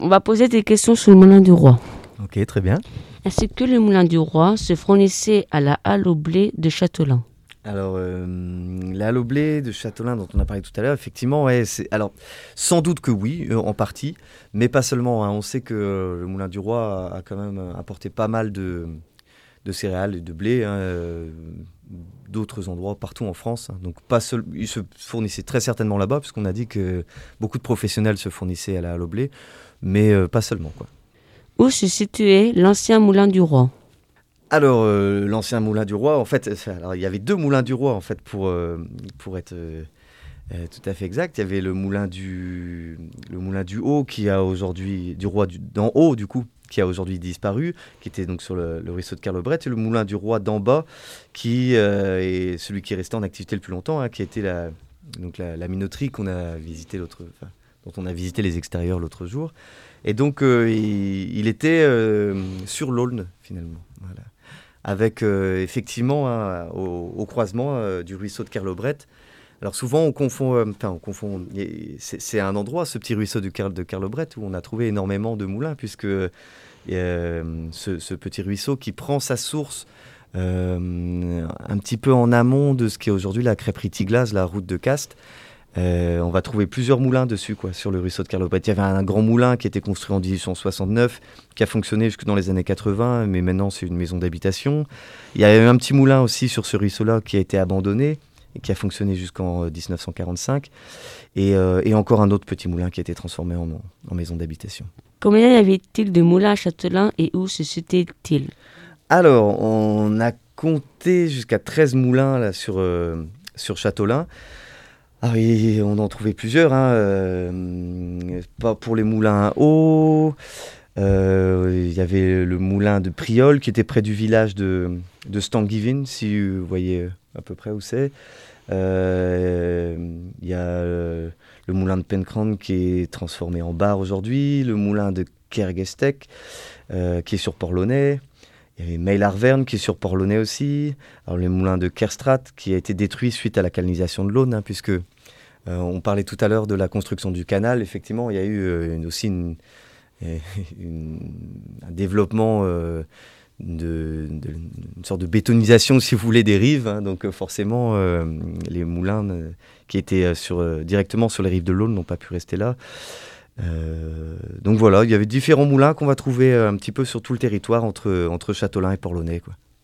on va poser des questions sur le moulin du roi. Ok, très bien. Est-ce que le moulin du roi se fournissait à la halle au blé de Châtelain Alors, euh, la halle au blé de Châtelain dont on a parlé tout à l'heure, effectivement, ouais, c'est, alors, sans doute que oui, euh, en partie, mais pas seulement. hein. On sait que euh, le moulin du roi a, a quand même apporté pas mal de, de céréales et de blé. hein, d'autres endroits partout en France. hein. Donc pas seul, il se fournissait très certainement là-bas, puisqu'on a dit que beaucoup de professionnels se fournissaient à la halle au blé, mais euh, pas seulement. Quoi. Où se situait l'ancien moulin du roi? Alors, euh, l'ancien moulin du roi, en fait, c'est- alors, il y avait deux moulins du roi, en fait, pour, euh, pour être euh, euh, tout à fait exact. Il y avait le moulin du, le moulin du haut, qui a aujourd'hui, du roi du- d'en haut, du coup, qui a aujourd'hui disparu, qui était donc sur le, ruisseau de Carlebret, et le moulin du roi d'en bas, qui euh, est celui qui est resté en activité le plus longtemps, hein, qui a été la, donc la, minoterie qu'on a visité l'autre, dont on a visité les extérieurs l'autre jour. Et donc, euh, il, était euh, sur l'Aulne, finalement. Avec effectivement un- au, croisement du ruisseau de Carlobret. Alors souvent on confond, euh, enfin on confond, a- c'est un endroit, ce petit ruisseau de, Carl, de Carlobret, où on a trouvé énormément de moulins, puisque euh, ce, petit ruisseau qui prend sa source euh, un petit peu en amont de ce qui est aujourd'hui la crêperie Tiglas, la route de Castres. Euh, on va trouver plusieurs moulins dessus, quoi, sur le ruisseau de Carlobret. Il y avait un grand moulin qui était construit en 1869, qui a fonctionné jusque dans les années 80, mais maintenant c'est une maison d'habitation. Il y avait un petit moulin aussi sur ce ruisseau-là qui a été abandonné qui a fonctionné jusqu'en euh, 1945. Et, euh, et encore un autre petit moulin qui a été transformé en, en maison d'habitation. Combien y avait-il de moulins à Châtelain et où se situait-il? Alors, on a compté jusqu'à 13 moulins là, sur, euh, sur Châteaulin. Ah oui, on en trouvait plusieurs. hein, euh, pas pour les moulins à eau. euh, Il y avait le moulin de Priol qui était près du village de, de Stangivin, si vous voyez à peu près où c'est. Euh, Il y a euh, le moulin de Pencran qui est transformé en bar aujourd'hui. Le moulin de Kergestek euh, qui est sur Port-Launay. Il y avait Meilarverne qui est sur Port-Launay aussi. Alors le moulin de Kerstrat qui a été détruit suite à la canonisation de l'Aune, hein, puisque euh, on parlait tout à l'heure de la construction du canal. Effectivement, il y a eu euh, aussi un développement euh, de, une sorte de bétonisation, si vous voulez, des rives. hein. donc euh, forcément, euh, les moulins euh, qui étaient sur, directement sur les rives de l'Aune n'ont pas pu rester là. Donc voilà, il y avait différents moulins qu'on va trouver un petit peu sur tout le territoire entre, entre Châtelain et Port-Launay. quoi.